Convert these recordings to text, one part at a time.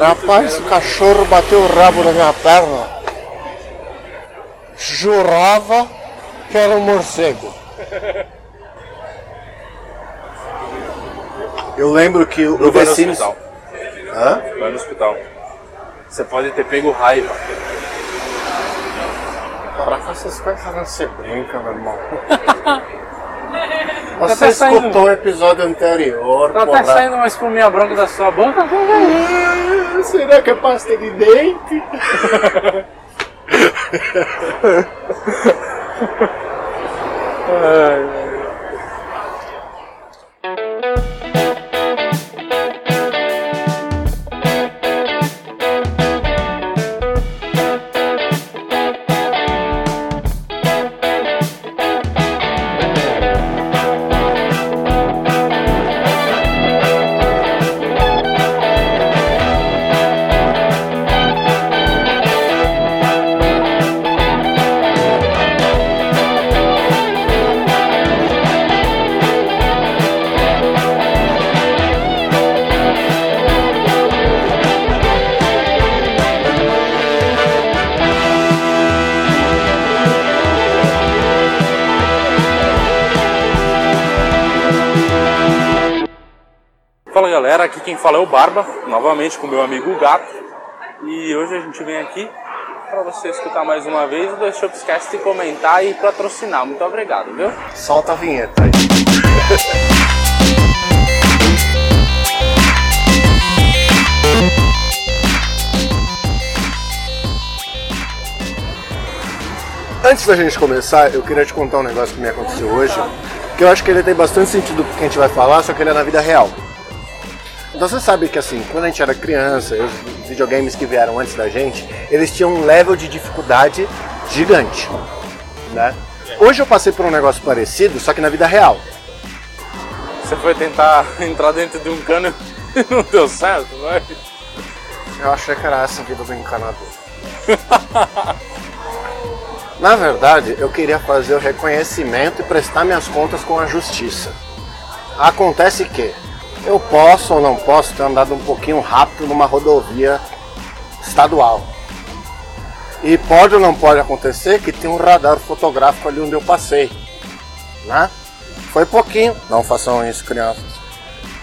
Rapaz, o cachorro bateu o rabo na minha perna. Jurava que era um morcego. Eu lembro que o vai The no hospital. Hã? Vai no hospital. Você pode ter pego raiva. Para com essas coisas não se brinca, meu irmão. Você Tá até saindo- escutou o episódio anterior, Tá até porra. saindo uma espuminha branca da sua boca? Ah, Será que é pasta de dente? Fala galera, aqui quem fala é o Barba, novamente com meu amigo Gato. E hoje a gente vem aqui para você escutar mais uma vez e deixa eu esquece de comentar e patrocinar. Muito obrigado, viu? Solta a vinheta aí. Antes da gente começar, eu queria te contar um negócio que me aconteceu hoje, que eu acho que ele tem bastante sentido com o que a gente vai falar, só que ele é na vida real. Então você sabe que assim, quando a gente era criança, os videogames que vieram antes da gente, eles tinham um level de dificuldade gigante, né? Hoje eu passei por um negócio parecido, só que na vida real. Você foi tentar entrar dentro de um cano e não deu certo, não é? Eu achei que era essa a vida do encanador. Na verdade, eu queria fazer o reconhecimento e prestar minhas contas com a justiça. Acontece que eu posso ou não posso ter andado um pouquinho rápido numa rodovia estadual. E pode ou não pode acontecer que tem um radar fotográfico ali onde eu passei. Né? Foi pouquinho, não façam isso, crianças.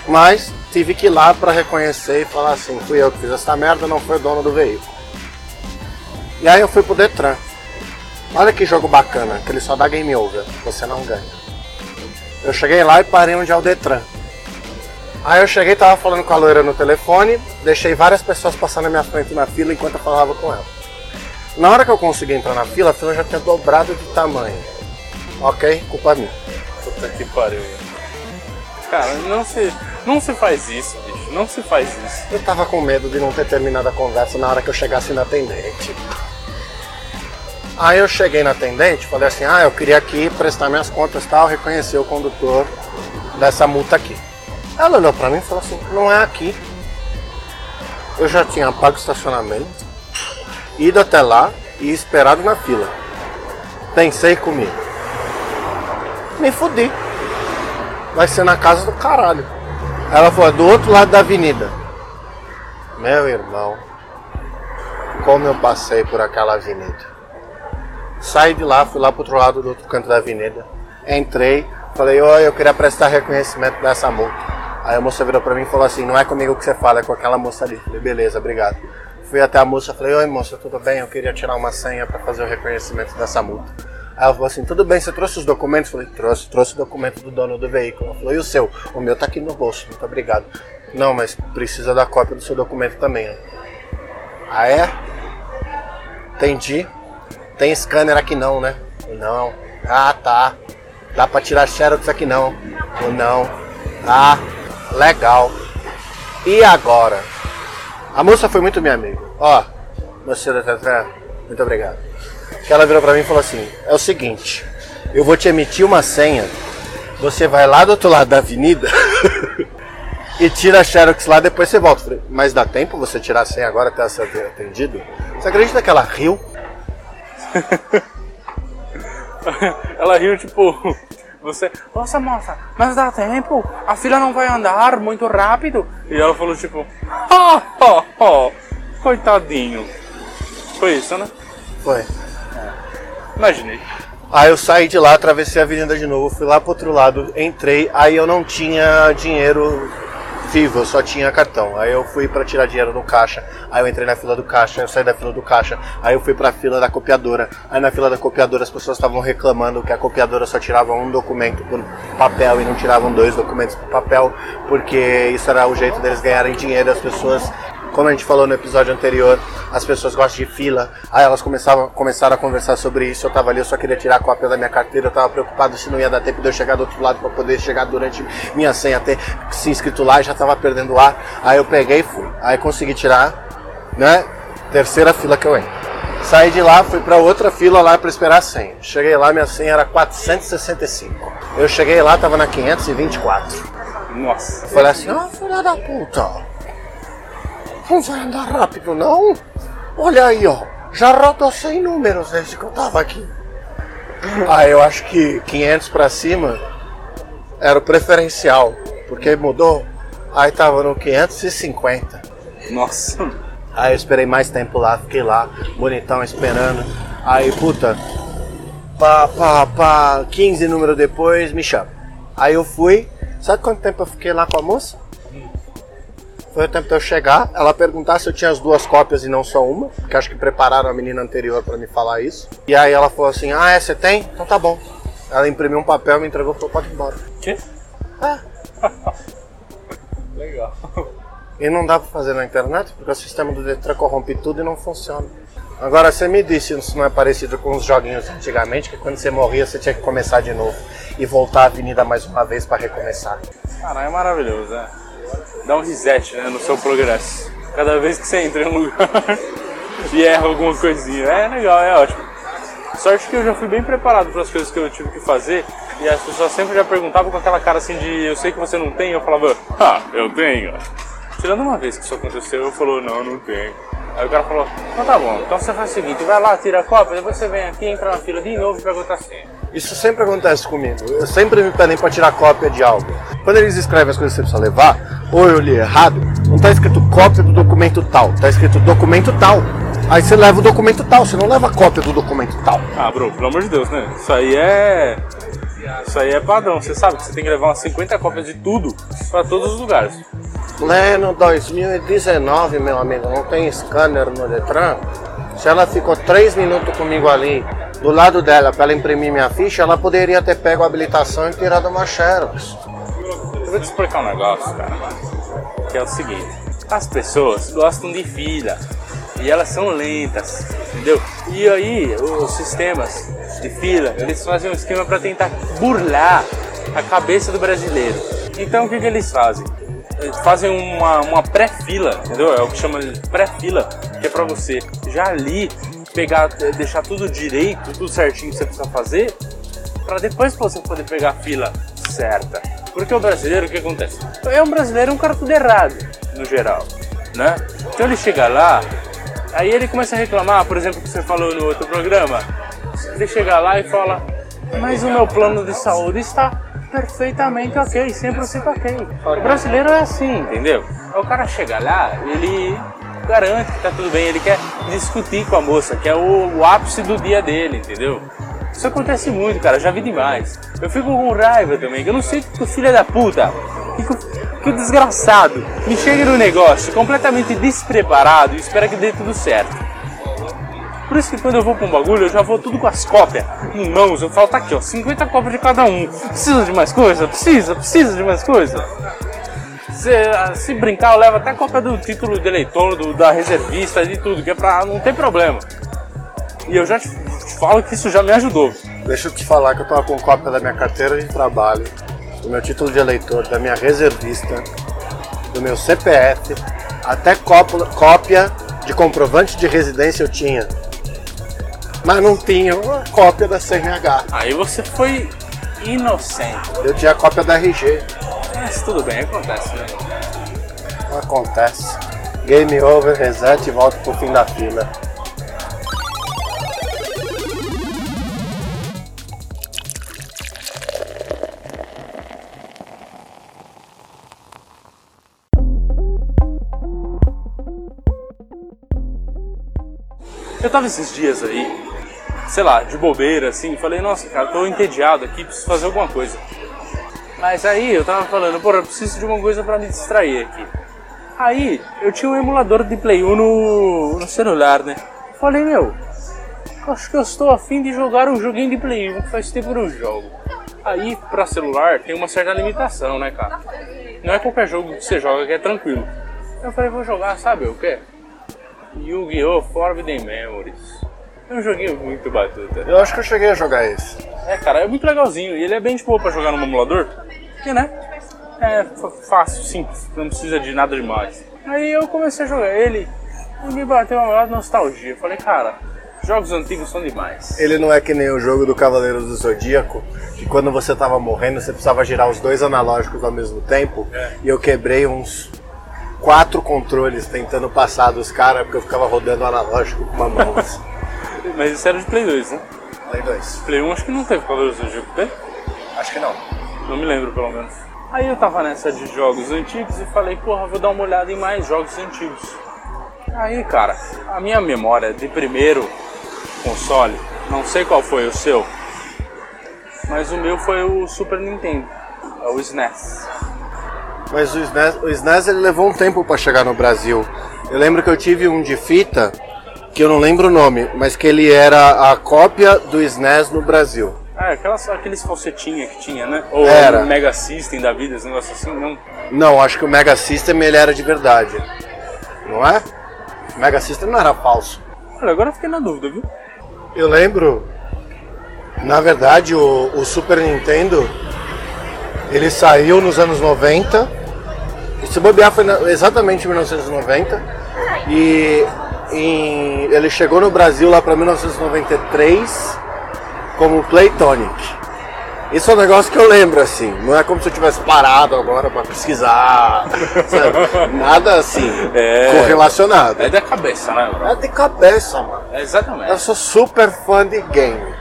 Mas tive que ir lá para reconhecer e falar assim, fui eu que fiz essa merda, não foi o dono do veículo. E aí eu fui pro Detran. Olha que jogo bacana, que ele só dá game over, você não ganha. Eu cheguei lá e parei onde é o Detran. Aí eu cheguei, tava falando com a loira no telefone, deixei várias pessoas passar na minha frente na fila enquanto eu falava com ela. Na hora que eu consegui entrar na fila, a fila já tinha dobrado de tamanho. Ok? Culpa minha. Puta que pariu. Cara, não se, não se faz isso, bicho. Não se faz isso. Eu tava com medo de não ter terminado a conversa na hora que eu chegasse na atendente. Aí eu cheguei na atendente, falei assim, ah, eu queria aqui prestar minhas contas e tal, reconhecer o condutor dessa multa aqui. Ela olhou pra mim e falou assim, não é aqui. Eu já tinha pago o estacionamento, ido até lá e esperado na fila. Pensei comigo. Me fudi. Vai ser na casa do caralho. Ela falou, "É do outro lado da avenida. Meu irmão, como eu passei por aquela avenida. Saí de lá, fui lá pro outro lado do outro canto da avenida. Entrei, falei, oi, eu queria prestar reconhecimento dessa multa. Aí a moça virou pra mim e falou assim, não é comigo que você fala, é com aquela moça ali. Falei, beleza, obrigado. Fui até a moça, falei, oi moça, tudo bem? Eu queria tirar uma senha pra fazer o reconhecimento dessa multa. Aí ela falou assim, tudo bem, você trouxe os documentos? Falei, trouxe, trouxe o documento do dono do veículo. Ela falou, e o seu? O meu tá aqui no bolso, muito obrigado. Não, mas precisa da cópia do seu documento também. ó. Ah é? Entendi. Tem scanner aqui não, né? Não. Ah, tá. Dá pra tirar xerox aqui não. Não. Ah, legal. E agora? A moça foi muito minha amiga. Ó, você da Tetra, muito obrigado. Que ela virou pra mim e falou assim: é o seguinte, eu vou te emitir uma senha. Você vai lá do outro lado da avenida e tira a Xerox lá, depois você volta. Falei, mas dá tempo você tirar a senha agora até ser atendido? Você acredita que ela riu? Ela riu, tipo, Você, nossa moça, mas dá tempo? A fila não vai andar muito rápido? E ela falou tipo, ah, oh, oh, coitadinho. Foi isso, né? Foi. Imaginei. Aí eu saí de lá, atravessei a avenida de novo, fui lá pro outro lado, entrei, aí eu não tinha dinheiro vivo, eu só tinha cartão. Aí eu fui para tirar dinheiro no caixa, aí eu entrei na fila do caixa, eu saí da fila do caixa, aí eu fui para a fila da copiadora. Aí na fila da copiadora as pessoas estavam reclamando que a copiadora só tirava um documento por papel e não tiravam dois documentos por papel, porque isso era o jeito deles ganharem dinheiro, as pessoas como a gente falou no episódio anterior, as pessoas gostam de fila. Aí elas começavam, começaram a conversar sobre isso. Eu tava ali, eu só queria tirar a cópia da minha carteira. Eu tava preocupado se não ia dar tempo de eu chegar do outro lado para poder chegar durante minha senha até se inscrito lá e já tava perdendo ar. Aí eu peguei e fui. Aí consegui tirar, né? Terceira fila que eu entro. Saí de lá, fui para outra fila lá para esperar a senha. Cheguei lá, minha senha era 465. Eu cheguei lá, tava na 524. Nossa. Eu falei assim, ó, oh, filha da puta. Não vai andar rápido, não? Olha aí, ó. Já rodou 100 números desde que eu tava aqui. Ah, eu acho que 500 pra cima era o preferencial, porque mudou. Aí tava no 550. Nossa. Aí eu esperei mais tempo lá, fiquei lá, bonitão, esperando. Aí, puta, pá, pá, pá, 15 números depois, me chama. Aí eu fui, sabe quanto tempo eu fiquei lá com a moça? Foi o tempo de eu chegar, ela perguntar se eu tinha as duas cópias e não só uma, porque acho que prepararam a menina anterior para me falar isso. E aí ela falou assim: Ah, é, você tem? Então tá bom. Ela imprimiu um papel, me entregou e falou: Pode ir embora. Que? É. Legal. E não dá pra fazer na internet, porque o sistema do Detran corrompe tudo e não funciona. Agora, você me disse se não é parecido com os joguinhos antigamente, que quando você morria você tinha que começar de novo e voltar a avenida mais uma vez para recomeçar. Caralho, é maravilhoso, né? Dá um reset né, no seu progresso. Cada vez que você entra em um lugar e erra alguma coisinha. É legal, é ótimo. Sorte que eu já fui bem preparado para as coisas que eu tive que fazer e as pessoas sempre já perguntavam com aquela cara assim de eu sei que você não tem, eu falava, ah, eu tenho. Tirando uma vez que isso aconteceu, eu falou, não, não tenho. Aí o cara falou, então tá bom, então você faz o seguinte, vai lá, tira a cópia, depois você vem aqui, entra na fila de novo e pergunta assim. Isso sempre acontece comigo. Eu sempre me pedem para tirar cópia de algo. Quando eles escrevem as coisas que você precisa levar, ou eu li errado, não está escrito cópia do documento tal, está escrito documento tal. Aí você leva o documento tal, você não leva a cópia do documento tal. Ah, bro, pelo amor de Deus, né? Isso aí é. Isso aí é padrão. Você sabe que você tem que levar umas 50 cópias de tudo para todos os lugares. Leno 2019, meu amigo, não tem scanner no Detran. Se ela ficou 3 minutos comigo ali, do lado dela, para ela imprimir minha ficha, ela poderia ter pego a habilitação e tirado uma Xerox. Vou te explicar um negócio, cara, que é o seguinte: as pessoas gostam de fila e elas são lentas, entendeu? E aí os sistemas de fila eles fazem um esquema para tentar burlar a cabeça do brasileiro. Então o que, que eles fazem? Fazem uma, uma pré-fila, entendeu? É o que chama de pré-fila, que é para você já ali pegar, deixar tudo direito, tudo certinho que você precisa fazer, para depois você poder pegar a fila certa. Porque o brasileiro, o que acontece? É um brasileiro, um cara tudo errado, no geral, né? Então ele chega lá, aí ele começa a reclamar, por exemplo, que você falou no outro programa. Ele chega lá e fala, mas o meu plano de saúde está perfeitamente ok, 100% ok. O brasileiro é assim, entendeu? O cara chega lá, ele garante que tá tudo bem, ele quer discutir com a moça, que é o, o ápice do dia dele, entendeu? Isso acontece muito, cara, já vi demais. Eu fico com raiva também, que eu não sei que o filho da puta, que, que o desgraçado me chega no negócio completamente despreparado e espera que dê tudo certo. Por isso que quando eu vou pra um bagulho, eu já vou tudo com as cópias em mãos. Eu falo, tá aqui, ó, 50 cópias de cada um. Precisa de mais coisa? Precisa, precisa de mais coisa. Se, se brincar, eu levo até cópia do título de eleitor, do, da reservista, de tudo, que é pra não ter problema. E eu já falo que isso já me ajudou. Deixa eu te falar que eu tava com cópia da minha carteira de trabalho, do meu título de eleitor, da minha reservista, do meu CPF, até cópia de comprovante de residência eu tinha. Mas não tinha uma cópia da CNH. Aí você foi inocente. Eu tinha a cópia da RG. Mas tudo bem, acontece, né? Acontece. Game over, reset e volta pro fim da fila. Eu tava esses dias aí, sei lá, de bobeira, assim, falei, nossa, cara, tô entediado aqui, preciso fazer alguma coisa. Mas aí eu tava falando, porra, eu preciso de uma coisa para me distrair aqui. Aí eu tinha um emulador de Play 1 no, no celular, né? Falei, meu, acho que eu estou afim de jogar um joguinho de Play 1 que faz tempo que eu jogo. Aí, pra celular, tem uma certa limitação, né, cara? Não é qualquer jogo que você joga que é tranquilo. Eu falei, vou jogar, sabe o quê? Yu-Gi-Oh! Forbidden Memories. É um joguinho muito batuta. Eu acho que eu cheguei a jogar esse. É, cara, é muito legalzinho. E ele é bem de boa pra jogar no emulador. Porque, né? É fácil, simples. Não precisa de nada demais. Aí eu comecei a jogar ele e me bateu uma maior nostalgia. Eu falei, cara, jogos antigos são demais. Ele não é que nem o jogo do Cavaleiros do Zodíaco, que quando você tava morrendo você precisava girar os dois analógicos ao mesmo tempo. É. E eu quebrei uns quatro controles tentando passar dos caras, porque eu ficava rodando analógico com uma mão. assim. Mas isso era de Play 2, né? Play 2. Play 1 acho que não teve Cavaleiros do Zodíaco, tem? Acho que não. Não me lembro, pelo menos. Aí eu tava nessa de jogos antigos e falei, porra, vou dar uma olhada em mais jogos antigos. Aí, cara, a minha memória de primeiro console, não sei qual foi o seu, mas o meu foi o Super Nintendo, é o SNES. Mas o SNES, o SNES ele levou um tempo pra chegar no Brasil. Eu lembro que eu tive um de fita, que eu não lembro o nome, mas que ele era a cópia do SNES no Brasil. Ah, aquelas, aqueles falsetinha que tinha, né? Ou Era. o Mega System da vida, esse negócio assim, não. Não, acho que o Mega System ele era de verdade. Não é? O Mega System não era falso. Olha, agora eu fiquei na dúvida, viu? Eu lembro, na verdade, o, o Super Nintendo ele saiu nos anos 90. Se bobear foi exatamente em 1990. E em- ele chegou no Brasil lá para 1993 como Playtonic. Isso é um negócio que eu lembro assim, não é como se eu tivesse parado agora para pesquisar, sabe? nada assim É. correlacionado. É da cabeça, né, bro? É de cabeça, mano. É exatamente. Eu sou super fã de game.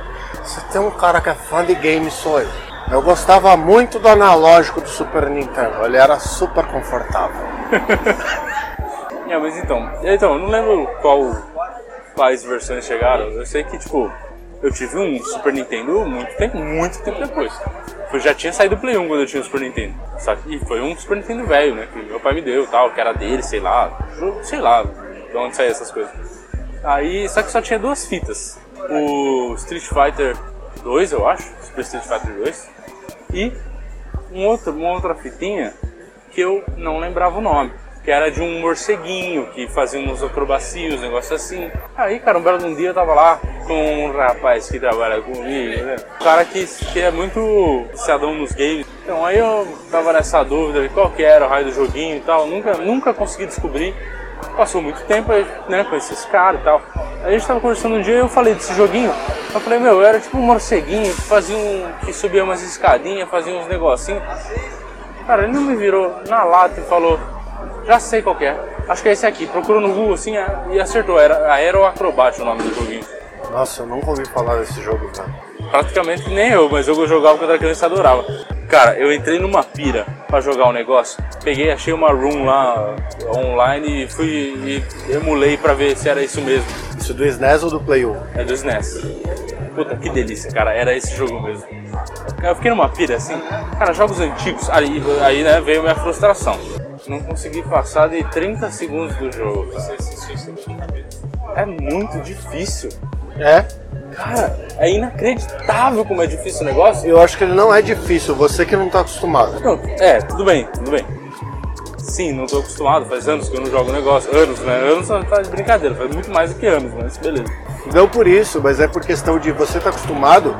Se tem um cara que é fã de game, sou eu. Eu gostava muito do analógico do Super Nintendo. Ele era super confortável. É, mas então, então, eu não lembro qual quais versões chegaram. Eu sei que tipo, eu tive um Super Nintendo muito tempo, muito tempo depois. Eu já tinha saído do Play 1 quando eu tinha o Super Nintendo. Que, e foi um Super Nintendo velho, né? Que meu pai me deu, tal, que era dele, sei lá, sei lá, de onde saíam essas coisas. Aí, só que só tinha duas fitas. O Street Fighter 2, eu acho, Super Street Fighter 2, e um outro, uma outra fitinha que eu não lembrava o nome. Que era de um morceguinho que fazia uns acrobacias, um negócio assim. Aí, cara, um belo dia eu tava lá com um rapaz que trabalha comigo, né? Um cara que, que é muito viciadão nos games. Então aí eu tava nessa dúvida de qual que era o raio do joguinho e tal. Nunca, nunca consegui descobrir. Passou muito tempo, né, conheci esse cara e tal. A gente tava conversando um dia e eu falei desse joguinho. Eu falei, meu, era tipo um morceguinho que fazia um. que subia umas escadinhas, fazia uns negocinhos. Cara, ele não me virou na lata e falou, já sei qual é. Acho que é esse aqui. Procurou no Google assim e acertou. Era Aero Acrobat o nome do joguinho. Nossa, eu nunca ouvi falar desse jogo, velho. Praticamente nem eu, mas eu jogava quando era criança e adorava. Cara, eu entrei numa pira pra jogar o negócio. Peguei, achei uma room lá online e fui e emulei pra ver se era isso mesmo. Isso do SNES ou do Play 1? É do SNES. Puta, que delícia, cara. Era esse jogo mesmo. Eu fiquei numa pira assim. Cara, jogos antigos. Aí, aí né, veio minha frustração. Não consegui passar de 30 segundos do jogo. cara. É muito difícil. É. Cara, é inacreditável como é difícil o negócio. Eu acho que ele não é difícil, você que não tá acostumado. Não, é, tudo bem, tudo bem. Sim, não tô acostumado, faz anos que eu não jogo negócio. Anos, né? Anos tá de brincadeira, faz muito mais do que anos, mas beleza. Não por isso, mas é por questão de você estar acostumado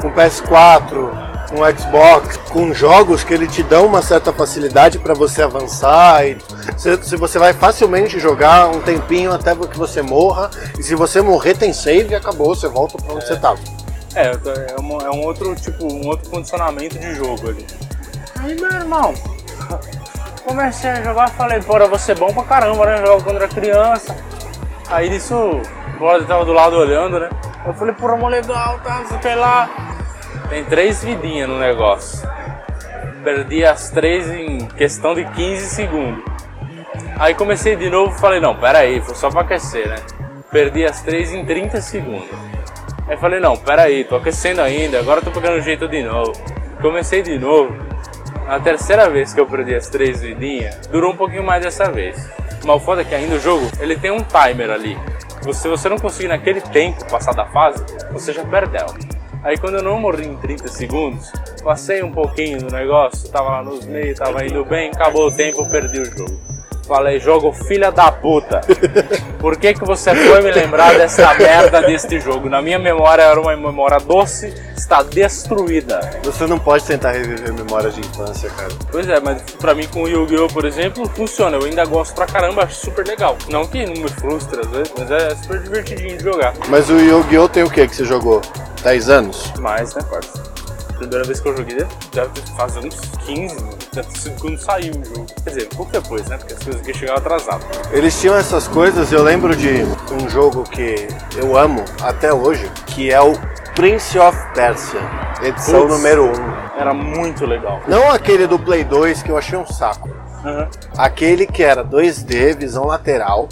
com PS4, com Xbox, com jogos que ele te dão uma certa facilidade para você avançar. E se, você vai facilmente jogar um tempinho até que você morra, e se você morrer tem save e acabou, você volta para onde você estava. É, é, é um outro tipo, um outro condicionamento de jogo ali. Aí meu irmão, comecei a jogar, falei, vou ser bom pra caramba, né? Jogar quando era criança. Aí nisso, o brother tava do lado olhando, né? Eu falei, porra, mó legal, tá, sei lá. Tem três vidinhas no negócio. Perdi as três em questão de 15 segundos. Aí comecei de novo falei, não, pera aí, foi só pra aquecer, né? perdi as três em 30 segundos. Aí falei, não, peraí, tô aquecendo ainda, agora tô pegando jeito de novo. Comecei de novo. A terceira vez que eu perdi as três vidinhas, durou um pouquinho mais dessa vez. Mas o foda é que ainda o jogo, ele tem um timer ali. Se você não conseguir naquele tempo passar da fase, você já perdeu. Aí quando eu não morri em 30 segundos, passei um pouquinho do negócio, tava lá nos meios, tava indo bem, acabou o tempo, perdi o jogo. Falei, jogo filha da puta. Por que, que você foi me lembrar dessa merda deste jogo? Na minha memória era uma memória doce, está destruída. Você não pode tentar reviver memórias de infância, cara. Pois é, mas pra mim com o Yu-Gi-Oh!, por exemplo, funciona. Eu ainda gosto pra caramba, acho super legal. Não que não me frustra, às vezes, mas é super divertidinho de jogar. Mas o Yu-Gi-Oh! tem o que que você jogou? 10 anos? Mais, né, parça? Primeira vez que eu joguei deve fazer uns 15, deve ter sido quando saiu o jogo. Quer dizer, pouco depois, né? Porque as coisas aqui chegaram atrasadas. Eles tinham essas coisas, eu lembro de um jogo que eu amo até hoje, que é o Prince of Persia, edição Putz. número 1. Era muito legal. Não aquele do Play 2 que eu achei um saco. Uhum. Aquele que era 2D, visão lateral.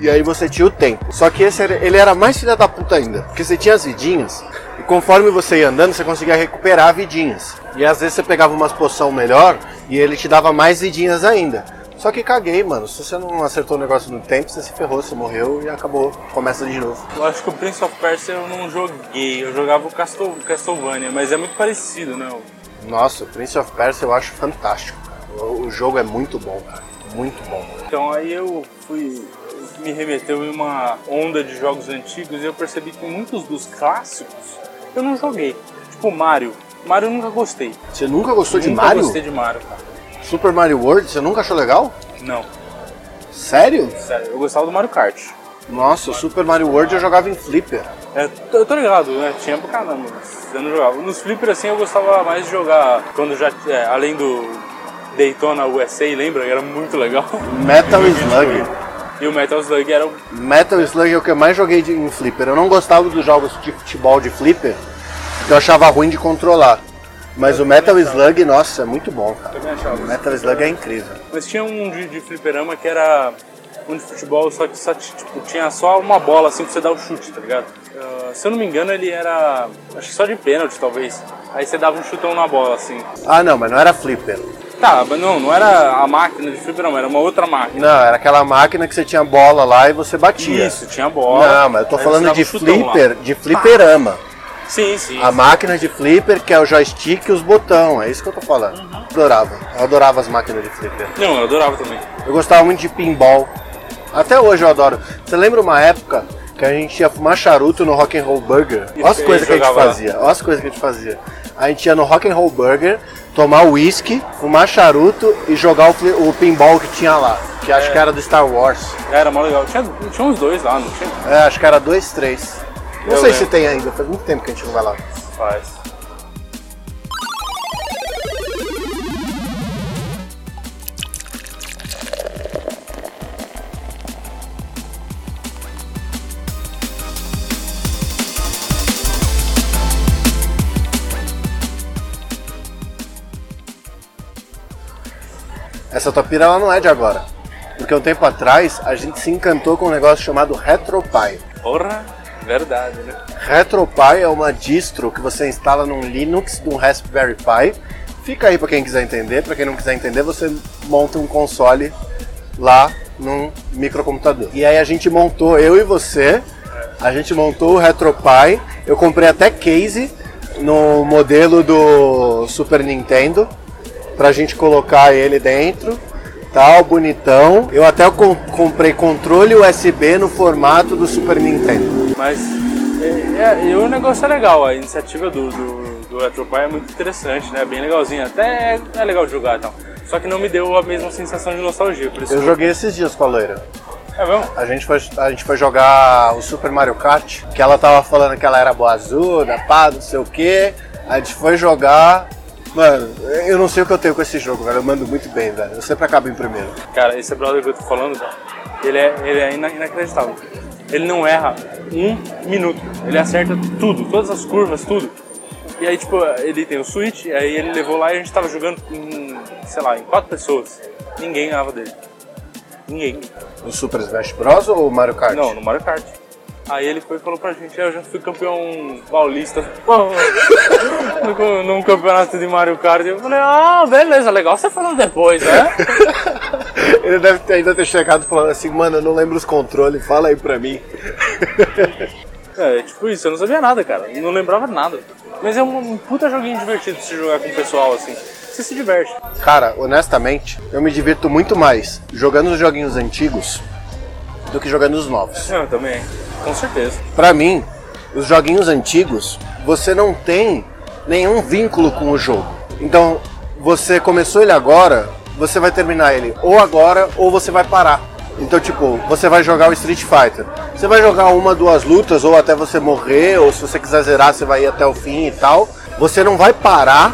E aí você tinha o tempo. Só que esse era- ele era mais filha da puta ainda. Porque você tinha as vidinhas. E conforme você ia andando, você conseguia recuperar vidinhas. E às vezes você pegava umas poção melhor e ele te dava mais vidinhas ainda. Só que caguei, mano. Se você não acertou o negócio no tempo, você se ferrou, você morreu e acabou. Começa de novo. Eu acho que o Prince of Persia eu não joguei. Eu jogava o Castle, Castlevania, mas é muito parecido, né? Nossa, o Prince of Persia eu acho fantástico. cara. O, o jogo é muito bom, cara. Muito bom. Então aí eu fui. Me remeteu em uma onda de jogos antigos e eu percebi que muitos dos clássicos eu não joguei. Tipo Mario. Mario eu nunca gostei. Você nunca gostou de nunca Mario? gostei de Mario, cara. Super Mario World, você nunca achou legal? Não, Sério? sério. Eu gostava do Mario Kart. Nossa, o Super Mario World eu jogava em flipper. É, eu tô ligado, né? Tinha pra caramba, mas eu não jogava. Nos flippers assim eu gostava mais de jogar quando já. é, além do Daytona USA, lembra? Era muito legal. Metal Slug. E o Metal Slug era o. Metal Slug é o que eu mais joguei de- em flipper. Eu não gostava dos jogos de futebol de flipper, eu achava ruim de controlar. Mas o Metal Slug, nossa, é muito bom, cara. Também achava. O Metal Slug é incrível. Mas tinha um de, de fliperama que era um de futebol, só que só, tipo, tinha só uma bola assim pra você dar o chute, tá ligado? Ah, se eu não me engano, ele era. Acho que só de pênalti, talvez. Aí você dava um chutão na bola, assim. Ah, não, mas não era flipper. Tá, mas não, não era a máquina de fliperama, era uma outra máquina. Não, era aquela máquina que você tinha bola lá e você batia. Isso, tinha bola. Não, mas eu tô falando de chutão lá. flipper, de fliperama. Sim, sim. A máquina de flipper, que é o joystick e os botões, é isso que eu tô falando. Adorava. Eu adorava as máquinas de flipper. Não, eu adorava também. Eu gostava muito de pinball. Até hoje eu adoro. Você lembra uma época que a gente ia fumar charuto no Rock and Roll Burger? Olha as coisas que a gente fazia. Olha as coisas que a gente fazia. A gente ia no Rock and Roll Burger, tomar uísque, fumar charuto e jogar o, o pinball que tinha lá. Que acho É. que era do Star Wars. Era mó legal. Tinha, tinha uns dois lá, não tinha? É, acho que era dois, três. Não Eu sei lembro. se tem ainda, faz muito tempo que a gente não vai lá. Faz. Essa topira ela não é de agora. Porque um tempo atrás a gente se encantou com um negócio chamado RetroPie. Porra, verdade, né? RetroPie é uma distro que você instala num Linux de um Raspberry Pi. Fica aí para quem quiser entender, para quem não quiser entender, você monta um console lá num microcomputador. E aí a gente montou, eu e você, a gente montou o RetroPie. Eu comprei até case no modelo do Super Nintendo pra gente colocar ele dentro. Tal, bonitão. Eu até com- comprei controle USB no formato do Super Nintendo. Mas é, é, o negócio é legal, a iniciativa do, do, do é muito interessante, né? Bem legalzinha. Até é, é legal de jogar e tal. Só que não me deu a mesma sensação de nostalgia, por isso. Eu joguei esses dias com a loira. É mesmo? A gente foi, a gente foi jogar o Super Mario Kart, que ela tava falando que ela era boazuda, pá, não sei o que. A gente foi jogar. Mano, eu não sei o que eu tenho com esse jogo, velho. Eu mando muito bem, velho. Eu sempre acabo em primeiro. Cara, esse brother que eu tô falando, cara, ele é, ele é ina- inacreditável. Ele não erra um minuto. Ele acerta tudo, todas as curvas, tudo. E aí, tipo, ele tem o Switch, aí ele levou lá e a gente tava jogando em, sei lá, em quatro pessoas. Ninguém ganhava dele. Ninguém. O Super Smash Bros ou Mario Kart? Não, no Mario Kart. Aí ele foi e falou pra gente, "É, eu já fui campeão paulista num, num campeonato de Mario Kart. Eu falei, ah, beleza, legal você falando depois, né? Ele deve ter, ainda ter chegado falando assim, mano, eu não lembro os controles, fala aí pra mim. É, tipo isso, eu não sabia nada, cara. Não lembrava nada. Mas é um, um puta joguinho divertido se jogar com o pessoal, assim. Você se diverte. Cara, honestamente, eu me divirto muito mais jogando os joguinhos antigos do que jogando os novos. Eu também, com certeza. Pra mim, os joguinhos antigos, você não tem nenhum vínculo com o jogo. Então, você começou ele agora, você vai terminar ele ou agora ou você vai parar. Então, tipo, você vai jogar o Street Fighter. Você vai jogar uma, duas lutas ou até você morrer, ou se você quiser zerar, você vai ir até o fim e tal. Você não vai parar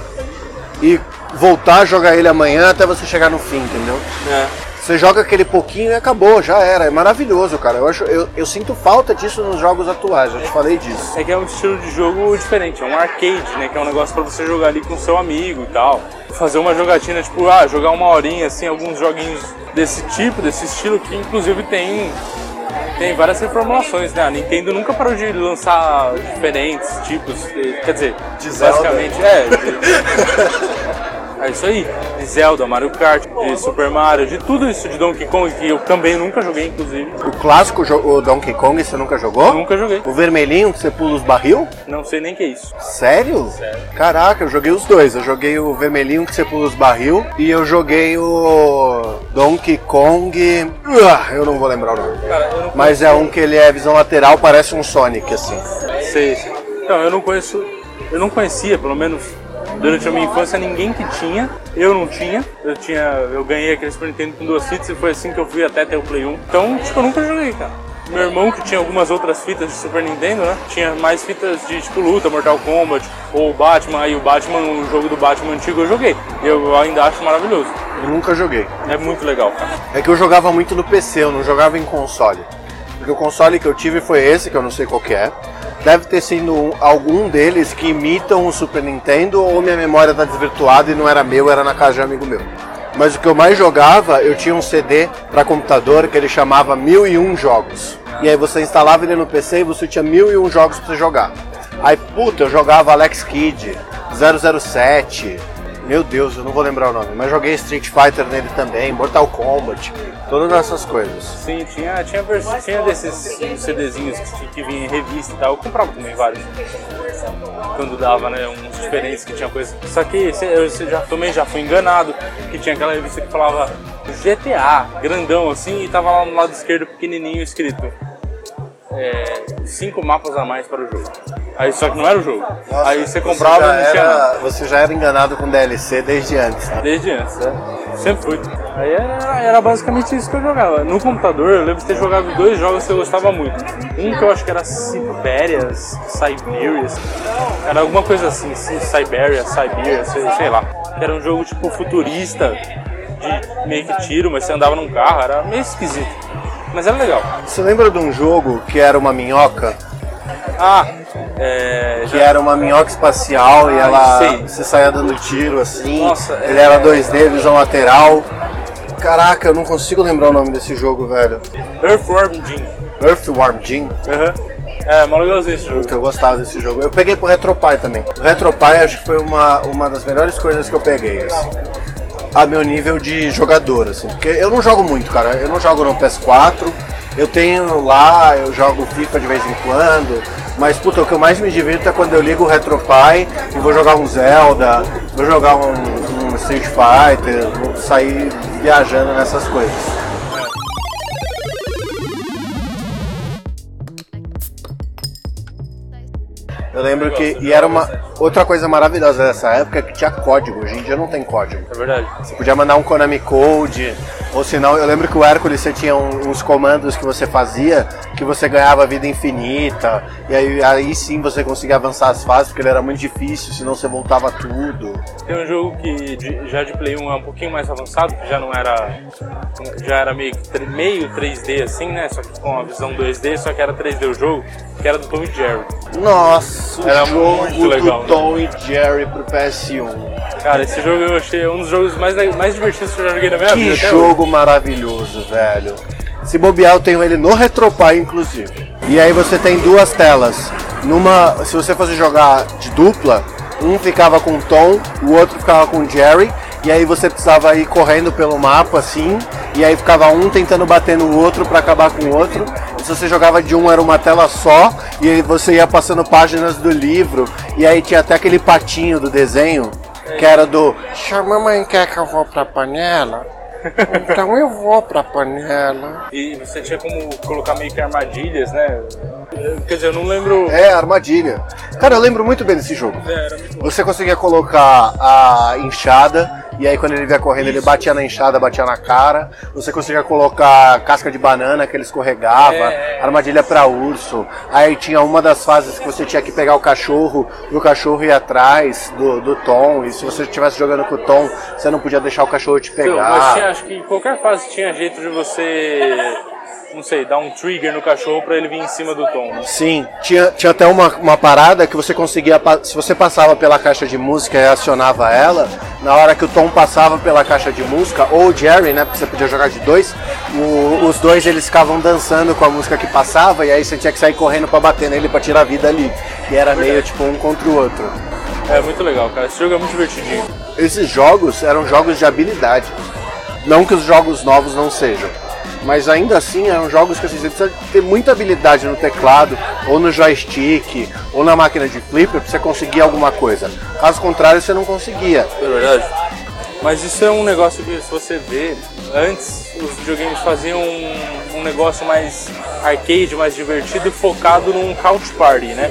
e voltar a jogar ele amanhã até você chegar no fim, entendeu? É. Você joga aquele pouquinho e acabou, já era. É maravilhoso, cara. Eu, acho, eu, eu sinto falta disso nos jogos atuais, já te falei disso. É que é um estilo de jogo diferente, é um arcade, né? Que é um negócio pra você jogar ali com seu amigo e tal. Fazer uma jogatina, tipo, ah, jogar uma horinha, assim, alguns joguinhos desse tipo, desse estilo, que inclusive tem, tem várias reformulações, né? A Nintendo nunca parou de lançar diferentes tipos, de- quer dizer, De Zelda. basicamente, é. de- É isso aí, de Zelda, Mario Kart, de Super Mario, de tudo isso de Donkey Kong, que eu também nunca joguei, inclusive. O clássico o Donkey Kong você nunca jogou? Nunca joguei. O vermelhinho que você pula os barril? Não sei nem o que é isso. Sério? Caraca, eu joguei os dois. Eu joguei o vermelhinho que você pula os barril e eu joguei o Donkey Kong. Eu não vou lembrar o nome. Cara, Mas é um que ele é visão lateral, parece um Sonic, assim. Sei. Não, eu não conheço. Eu não conhecia, pelo menos durante a minha infância, ninguém que tinha. Eu não tinha. Eu tinha. Eu ganhei aquele Super Nintendo com duas fitas e foi assim que eu fui até ter o Play 1. Então, tipo, eu nunca joguei, cara. Meu irmão, que tinha algumas outras fitas de Super Nintendo, né? Tinha mais fitas de tipo luta, Mortal Kombat, ou Batman, aí o Batman, o jogo do Batman antigo eu joguei. E eu ainda acho maravilhoso. Eu nunca joguei. É muito legal, cara. É que eu jogava muito no PC, eu não jogava em console. Porque o console que eu tive foi esse, que eu não sei qual que é. Deve ter sido um- algum deles que imitam o Super Nintendo ou minha memória tá desvirtuada e não era meu, era na casa de um amigo meu. Mas o que eu mais jogava, eu tinha um CD para computador que ele chamava 1001 jogos. E aí você instalava ele no PC e você tinha 1001 jogos você jogar. Aí, puta, eu jogava Alex Kidd, 007, meu Deus, eu não vou lembrar o nome, mas joguei Street Fighter nele também, Mortal Kombat, todas essas coisas. Sim, tinha, tinha, tinha desses CDzinhos que, que vinha em revista e tal. Eu comprava também vários. Quando dava, né? Uns diferentes que tinha coisa. Só que eu já, também já fui enganado. Que tinha aquela revista que falava GTA, grandão assim, e tava lá no lado esquerdo pequenininho escrito. É, cinco mapas a mais para o jogo. Aí só que não era o jogo. Aí você comprava e não tinha nada. era, você já era enganado com DLC desde antes, né? Desde antes, né? Sempre fui. Aí era, era basicamente isso que eu jogava. No computador, eu lembro de ter jogado dois jogos que eu gostava muito. Um que eu acho que era Siberias, Siberias. Era alguma coisa assim, Siberia, Siberia, sei, sei lá. Era um jogo tipo futurista, de meio que tiro, mas você andava num carro, era meio esquisito. Mas era legal. Você lembra de um jogo que era uma minhoca? Ah, é. Que era uma minhoca espacial e ela sei. você saía dando tiro assim. Nossa, ele é- era 2D, visão lateral. Caraca, eu não consigo lembrar o nome desse jogo, velho. Earthworm Jim. Earthworm Jim. Aham. É, mó legalzinho esse jogo. eu gostava desse jogo. Eu peguei pro RetroPie também. O RetroPie acho que foi uma, uma das melhores coisas que eu peguei, assim. A meu nível de jogador, assim. Porque eu não jogo muito, cara. Eu não jogo no PS4. Eu tenho lá, eu jogo FIFA de vez em quando. Mas, puta, o que eu mais me divirto é quando eu ligo o RetroPie e vou jogar um Zelda, vou jogar um, um Street Fighter, vou sair viajando nessas coisas. Eu lembro que. E era uma. Outra coisa maravilhosa dessa época é que tinha código. Hoje em dia não tem código. É verdade. Você podia mandar um Konami Code, ou senão, eu lembro que o Hércules você tinha uns comandos que você fazia que você ganhava vida infinita, e aí, aí sim você conseguia avançar as fases, porque ele era muito difícil, senão você voltava tudo. Tem um jogo que de- já de Play 1 é um pouquinho mais avançado, que já não era. Já era meio, que meio 3D assim, né? Só que com a visão 2D, só que era 3D o jogo, que era do Tom e Jerry. Nossa, Era muito legal, do Tom e Jerry pro PS1. Cara, esse jogo eu achei um dos jogos mais, mais divertidos que eu já joguei na minha Que vida. até jogo maravilhoso, velho. Se bobear, eu tenho ele no Retropie, inclusive. E aí você tem duas telas. Numa, se você fosse jogar de dupla, um ficava com Tom, o outro ficava com Jerry, e aí você precisava ir correndo pelo mapa assim, e aí ficava um tentando bater no outro para acabar com o outro. E se você jogava de um era uma tela só, e aí você ia passando páginas do livro, e aí tinha até aquele patinho do desenho, que era do Se a mamãe quer que eu vou pra panela, então eu vou pra panela. E você tinha como colocar meio que armadilhas, né? Quer dizer, eu não lembro. É, armadilha. Cara, eu lembro muito bem desse jogo. É, era muito bom. Você conseguia colocar a enxada, e aí quando ele vinha correndo, ele batia na enxada, batia na cara. Você conseguia colocar casca de banana que ele escorregava, É. armadilha pra urso. Aí tinha uma das fases que você tinha que pegar o cachorro, e o cachorro ia atrás do, do Tom. E se você estivesse jogando com o Tom, você não podia deixar o cachorro te Então, pegar. mas tinha, acho que em qualquer fase tinha jeito de você. Não sei, dar um trigger no cachorro pra ele vir em cima do tom. né? Sim, tinha, tinha até uma, uma parada que você conseguia. Se você passava pela caixa de música e acionava ela, na hora que o Tom passava pela caixa de música, ou o Jerry, né? Porque você podia jogar de dois, o- os dois eles ficavam dançando com a música que passava, e aí você tinha que sair correndo pra bater nele pra tirar a vida ali. E era meio tipo um contra o outro. É muito legal, cara. Esse jogo é muito divertidinho. Esses jogos eram jogos de habilidade. Não que os jogos novos não sejam. Mas ainda assim eram jogos que assim, você precisa ter muita habilidade no teclado, ou no joystick, ou na máquina de flipper pra você conseguir alguma coisa. Caso contrário, você não conseguia. É verdade. Mas isso é um negócio que, se você vê, antes os videogames faziam um, um negócio mais arcade, mais divertido e focado num couch party, né?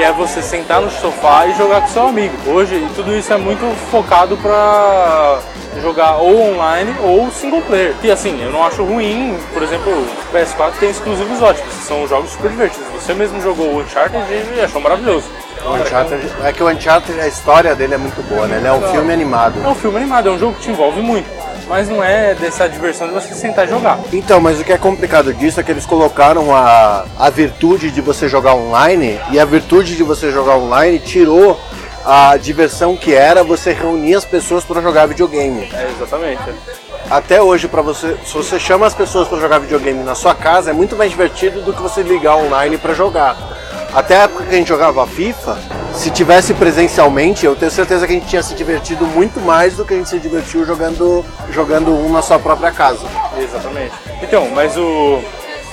Que é você sentar no sofá e jogar com seu amigo. Hoje, tudo isso é muito focado pra jogar ou online ou single player. E assim, eu não acho ruim, por exemplo, o PS4 tem exclusivos ótimos, são jogos super divertidos. Você mesmo jogou o Uncharted e achou maravilhoso. O Uncharted, é que o Uncharted, a história dele é muito boa, né? Ele é um filme animado. É um filme animado, é um jogo que te envolve muito. Mas não é dessa diversão de você sentar e jogar. Então, mas o que é complicado disso é que eles colocaram a, a virtude de você jogar online e a virtude de você jogar online tirou a diversão que era você reunir as pessoas para jogar videogame. É, exatamente. Até hoje, para você, se você chama as pessoas para jogar videogame na sua casa, é muito mais divertido do que você ligar online para jogar. Até a época que a gente jogava FIFA, se tivesse presencialmente, eu tenho certeza que a gente tinha se divertido muito mais do que a gente se divertiu jogando, jogando um na sua própria casa. Exatamente. Então, mas o.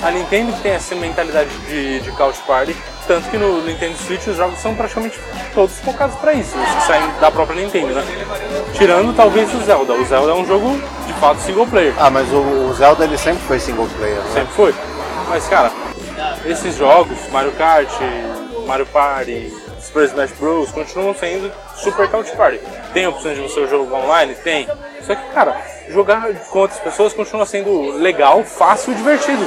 A Nintendo tem essa mentalidade de, de couch party, tanto que no Nintendo Switch os jogos são praticamente todos focados pra isso, isso saem da própria Nintendo, né? Tirando talvez o Zelda. O Zelda é um jogo de fato single player. Ah, mas o, o Zelda ele sempre foi single player, né? Sempre foi. Mas, cara, esses jogos, Mario Kart, Mario Party, Super Smash Bros, continuam sendo super party. Tem a opção de você jogar online? Tem. Só que, cara, jogar com outras pessoas continua sendo legal, fácil e divertido.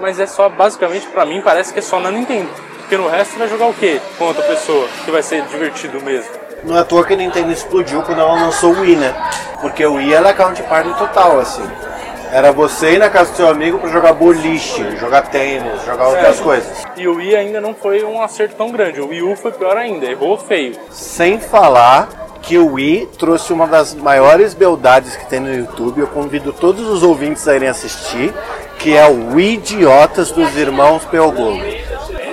Mas é só, basicamente, pra mim, parece que é só na Nintendo. Porque no resto vai jogar o quê com outra pessoa? Que vai ser divertido mesmo. Não é à toa que a Nintendo explodiu quando ela lançou o Wii, né? Porque o Wii era count party total, assim. Era você ir na casa do seu amigo pra jogar boliche, jogar tênis, jogar outras É. coisas. E o Wii ainda não foi um acerto tão grande. O Wii U foi pior ainda, errou feio. Sem falar que o Wii trouxe uma das maiores beldades que tem no YouTube. Eu convido todos os ouvintes a irem assistir, que é o Wii Idiotas dos Irmãos Peogolo.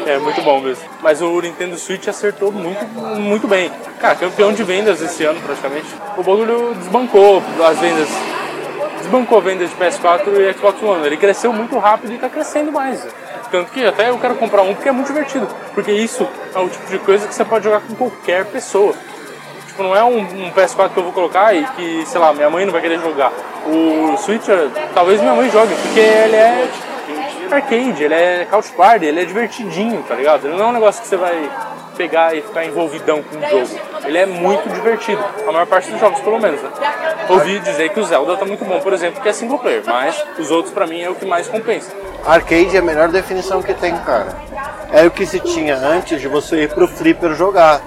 É muito bom mesmo. Mas o Nintendo Switch acertou muito, muito bem. Cara, campeão de vendas esse ano praticamente. O bagulho desbancou as vendas. Desbancou vendas de PS4 e Xbox One. Ele cresceu muito rápido e tá crescendo mais. Tanto que até eu quero comprar um porque é muito divertido. Porque isso é o tipo de coisa que você pode jogar com qualquer pessoa. Tipo, não é um, um PS4 que eu vou colocar e que, sei lá, minha mãe não vai querer jogar. O Switch, eh, talvez minha mãe jogue, porque ele é arcade, ele é couch party, ele é divertidinho, tá ligado? Ele não é um negócio que você vai pegar e ficar envolvidão com o jogo. Ele é muito divertido, a maior parte dos jogos pelo menos, né? Ouvi dizer que o Zelda tá muito bom, por exemplo, que é single player, mas os outros pra mim é o que mais compensa. Arcade é a melhor definição que tem, cara. É o que se tinha antes de você ir pro flipper jogar.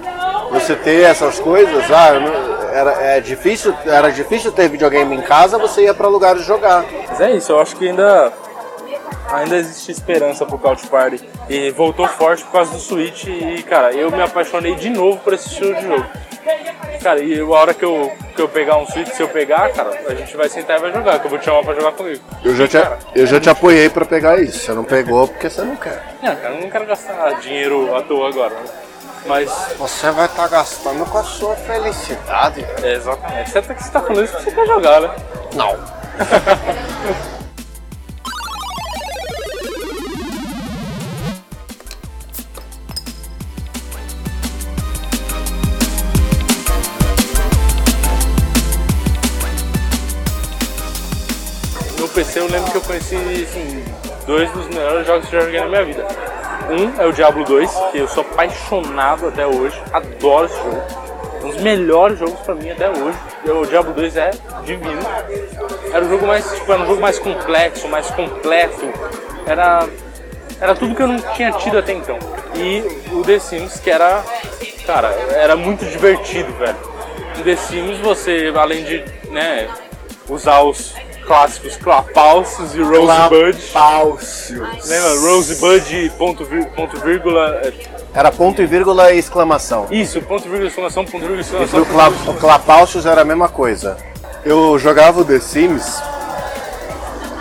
Você ter essas coisas, ah, não- era, é difícil, era difícil ter videogame em casa, você ia pra lugares jogar. Mas é isso, eu acho que ainda ainda existe esperança pro Couch Party e voltou forte por causa do Switch e cara, eu me apaixonei de novo por esse estilo de jogo. Cara, e a hora que eu, que eu pegar um Switch, se eu pegar, cara, a gente vai sentar e vai jogar, que eu vou te chamar pra jogar comigo. Eu já te, Cara, eu já te apoiei pra pegar isso. Você não pegou porque você não quer. Não, cara, eu não quero gastar dinheiro à toa agora. né? Mas, Você vai estar gastando com a sua felicidade. é, exatamente. Certo que você tá falando isso porque você quer jogar, né? Não. PC eu lembro que eu conheci assim, dois dos melhores jogos que eu já joguei na minha vida. Um é o Diablo 2, que eu sou apaixonado até hoje, adoro esse jogo. Um dos melhores jogos pra mim até hoje. O Diablo 2 é divino. Era um jogo mais, tipo, era um jogo mais complexo, mais completo. Era, era tudo que eu não tinha tido até então. E o The Sims, que era, cara, era muito divertido, velho. No The Sims você, além de, né, usar os clássicos Clapalcios e Rosebud. Clapalcios. Lembra? Rosebud, ponto, vir- ponto vírgula. é, Era ponto e vírgula e exclamação. Isso, ponto vírgula, exclamação, ponto vírgula, E exclamação. pro Cla o Clapalcios era a mesma coisa. Eu jogava o The Sims.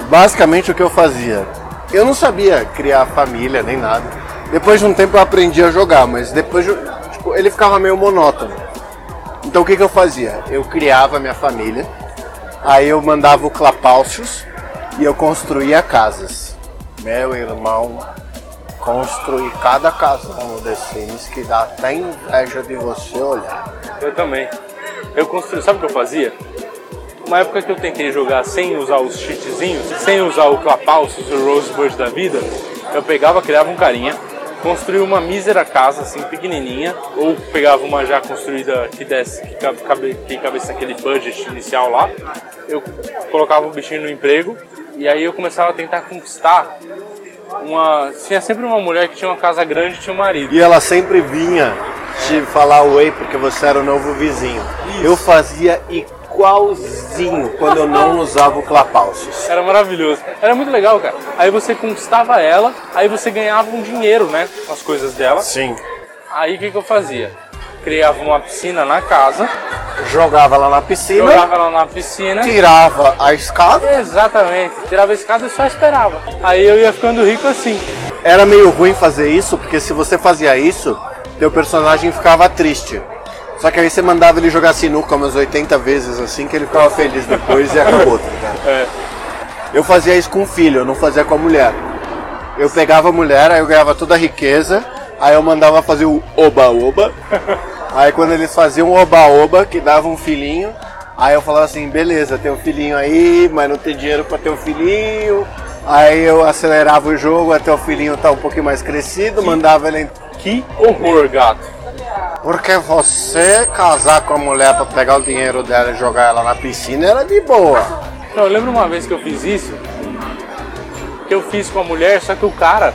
Basicamente o que eu fazia? Eu não sabia criar família nem nada. Depois de um tempo eu aprendi a jogar, mas depois de- tipo, ele ficava meio monótono. Então o que, que eu fazia? Eu criava minha família, aí eu mandava o Clapalcios e eu construía casas. Meu irmão, construí cada casão no The Sims que dá até inveja de você olhar. Eu também. Eu construí, sabe o que eu fazia? Uma época que eu tentei jogar sem usar os cheatzinhos, sem usar o Clapalcios e o Rosebud da vida, eu pegava, criava um carinha, construía uma mísera casa assim pequenininha, ou pegava uma já construída que desse, que cabe, que cabesse naquele budget inicial lá, eu colocava o bichinho no emprego e aí eu começava a tentar conquistar uma, tinha sempre uma mulher que tinha uma casa grande e tinha um marido. E ela sempre vinha te falar oi porque você era o novo vizinho. Eu fazia igualzinho quando eu não usava o Clapalcios. Era maravilhoso. Era muito legal, cara. Aí você conquistava ela, aí você ganhava um dinheiro, né? Com as coisas dela. Sim. Aí o que, que eu fazia? Criava uma piscina na casa, Jogava lá na piscina, jogava ela na piscina. tirava a escada. Exatamente. Tirava a escada e só esperava. Aí eu ia ficando rico assim. Era meio ruim fazer isso, porque se você fazia isso, teu personagem ficava triste. Só que aí você mandava ele jogar sinuca umas 80 vezes assim, que ele ficava feliz depois e acabou, tá ligado? É. Eu fazia isso com o filho, eu não fazia com a mulher. Eu pegava a mulher, aí eu ganhava toda a riqueza, aí eu mandava fazer o oba-oba. Aí quando eles faziam o oba-oba, que dava um filhinho, aí eu falava assim, beleza, tem um filhinho aí, mas não tem dinheiro pra ter um filhinho. Aí eu acelerava o jogo até o filhinho estar um pouquinho mais crescido, mandava ele. Que horror, gato. Porque você casar com a mulher pra pegar o dinheiro dela e jogar ela na piscina era de boa. Eu lembro uma vez que eu fiz isso, que eu fiz com a mulher, só que o cara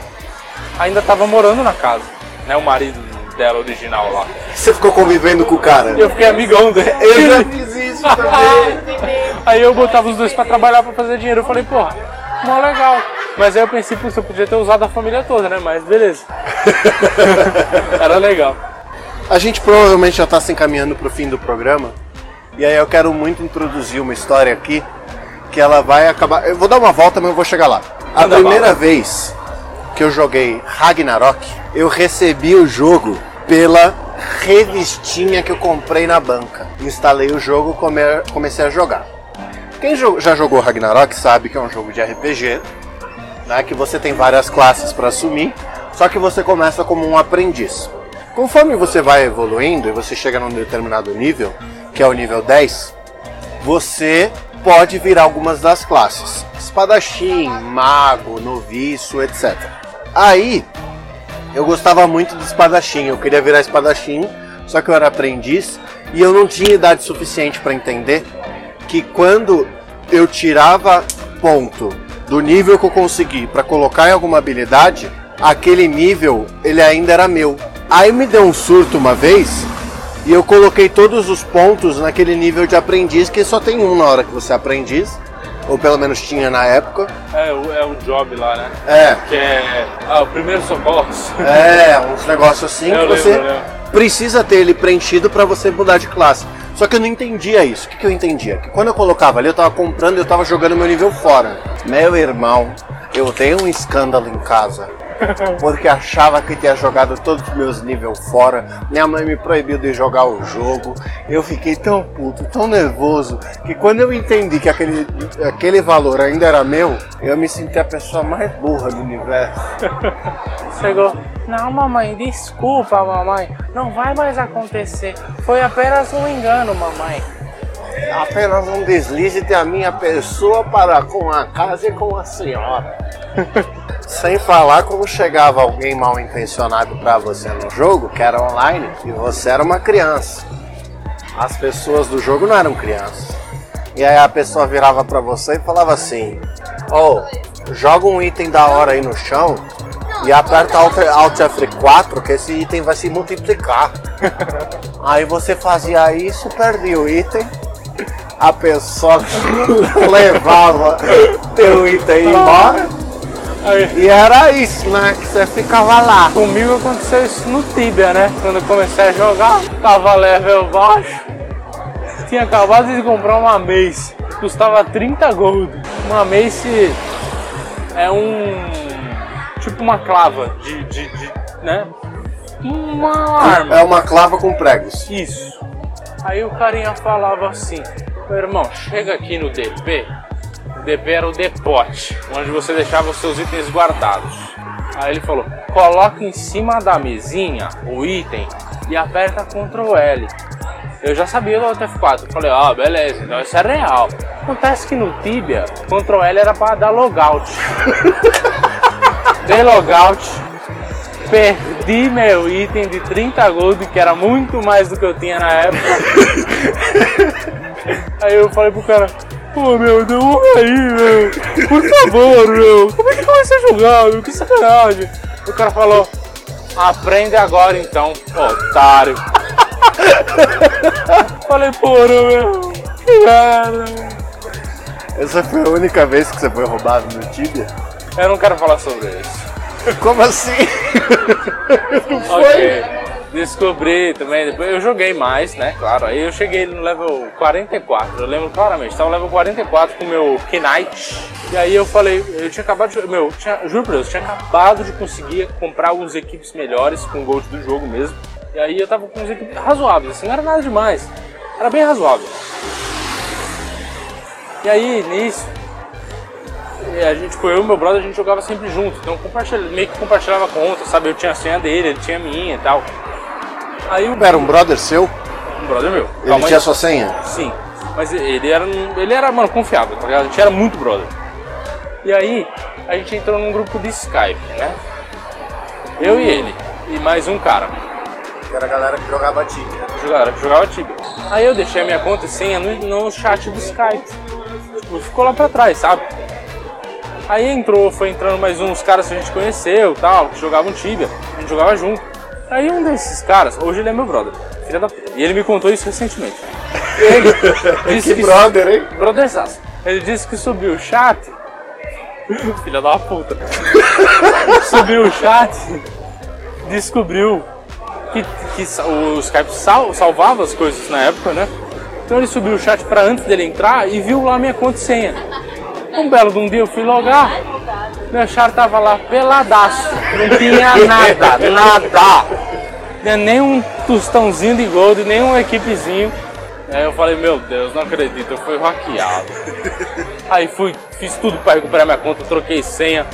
ainda tava morando na casa, né? O marido dela original lá. Você ficou convivendo com o cara? E eu fiquei amigão dele. Eu já fiz isso também. Aí eu botava os dois pra trabalhar pra fazer dinheiro. Eu falei, porra, mó legal. Mas aí eu pensei, putz, eu podia ter usado a família toda, né? Mas beleza. Era legal. A gente provavelmente já está se encaminhando para o fim do programa. E aí eu quero muito introduzir uma história aqui que ela vai acabar. Eu vou dar uma volta, mas eu vou chegar lá. A Manda primeira bala. vez que eu joguei Ragnarok, eu recebi o jogo pela revistinha que eu comprei na banca. Instalei o jogo, come- comecei a jogar. Quem já jogou Ragnarok sabe que é um jogo de RPG, né, que você tem várias classes para assumir, só que você começa como um aprendiz. Conforme você vai evoluindo e você chega num determinado nível, que é o nível 10, você pode virar algumas das classes: espadachim, mago, noviço, etc. Aí, eu gostava muito de espadachim, eu queria virar espadachim, só que eu era aprendiz e eu não tinha idade suficiente para entender que quando eu tirava ponto do nível que eu consegui para colocar em alguma habilidade, aquele nível ele ainda era meu. Aí me deu um surto uma vez e eu coloquei todos os pontos naquele nível de aprendiz que só tem um na hora que você é aprendiz, ou pelo menos tinha na época. É, o- é o job lá, né? É, Que é. Ah, o primeiro socorros. É, uns negócios assim Eu que lembro, você lembro. precisa ter ele preenchido para você mudar de classe. Só que eu não entendia isso. O que, que eu entendia? Que quando eu colocava ali, eu tava comprando e eu tava jogando meu nível fora. Meu irmão, eu tenho um escândalo em casa. Porque achava que tinha jogado todos os meus níveis fora. Minha mãe me proibiu de jogar o jogo. Eu fiquei tão puto, tão nervoso, que quando eu entendi que aquele, aquele valor ainda era meu, eu me senti a pessoa mais burra do universo. Chegou. Não, mamãe, desculpa, mamãe. Não vai mais acontecer. Foi apenas um engano, mamãe. Apenas um deslize da minha pessoa para com a casa e com a senhora. Sem falar como chegava alguém mal intencionado para você no jogo, que era online, e você era uma criança. As pessoas do jogo não eram crianças. E aí a pessoa virava para você e falava assim: "Oh, joga um item da hora aí no chão e aperta Alt, Alt F4 que esse item vai se multiplicar". aí você fazia isso, perdia o item. A pessoa levava teu item embora. Aí, E era isso, né? Que você ficava lá. comigo aconteceu isso no Tibia, né? Quando eu comecei a jogar, tava level baixo. Tinha acabado de comprar uma Mace. Custava 30 gold. Uma Mace é um. Tipo uma clava de. de, de né? Uma arma. É uma clava com pregos. Isso. Aí o carinha falava assim: Meu irmão, chega aqui no DP. DP era o depote, onde você deixava os seus itens guardados. Aí ele falou: Coloca em cima da mesinha o item e aperta Ctrl L. Eu já sabia do Alt F4. Eu falei: Ah, beleza, então isso é real. Acontece que no Tibia, Ctrl L era para dar logout. Dei logout. Perdi meu item de 30 gold, que era muito mais do que eu tinha na época. Aí eu falei pro cara, pô meu, devolve aí, meu. Por favor, meu. Como é que comecei a jogar, meu? Que sacanagem. O cara falou, aprende agora então, otário. falei, porra, meu. Que merda. Essa foi a única vez que você foi roubado no Tibia? Eu não quero falar sobre isso. Como assim? Ok. Descobri também, depois eu joguei mais, né? Claro. Aí eu cheguei no level 44, eu lembro claramente. Tava no level 44 com o meu Knight. E aí eu falei, eu tinha acabado de. Meu, tinha, juro por Deus, eu tinha acabado de conseguir comprar algumas equipes melhores com o gold do jogo mesmo. E aí eu tava com umas equipes razoáveis, assim, não era nada demais. Era bem razoável. E aí, nisso, a gente, tipo, eu e meu brother, a gente jogava sempre junto. Então meio que compartilhava conta, sabe? Eu tinha a senha dele, ele tinha a minha e tal. Aí o Era um brother seu? um brother meu. Ele calma aí. tinha sua senha? Sim. Mas ele era, ele era, mano, confiável, tá ligado? A gente era muito brother. E aí, a gente entrou num grupo de Skype, né? Eu e ele. E mais um cara. Que era a galera que jogava Tibia. Jogava, jogava Tibia. Aí eu deixei a minha conta e senha no, no chat do Skype. Tipo, ficou lá pra trás, sabe? Aí entrou, foi entrando mais uns caras que a gente conheceu tal, que jogavam Tibia. A gente jogava junto. Aí um desses caras, hoje ele é meu brother, filha da puta. E ele me contou isso recentemente. Ele disse Que brother, hein? Brotherzaço. Ele disse que subiu o chat. Filha da puta. subiu o chat. Descobriu que, que o Skype sal- salvava as coisas na época, né? Então ele subiu o chat pra antes dele entrar e viu lá minha conta e senha. Um belo de um dia eu fui logar. Meu char tava lá peladaço. Não tinha nada, nada. Tinha nem um tostãozinho de gold, nem um equipezinho. Aí eu falei, meu Deus, não acredito, eu fui hackeado. Aí fui, fiz tudo para recuperar minha conta, troquei senha.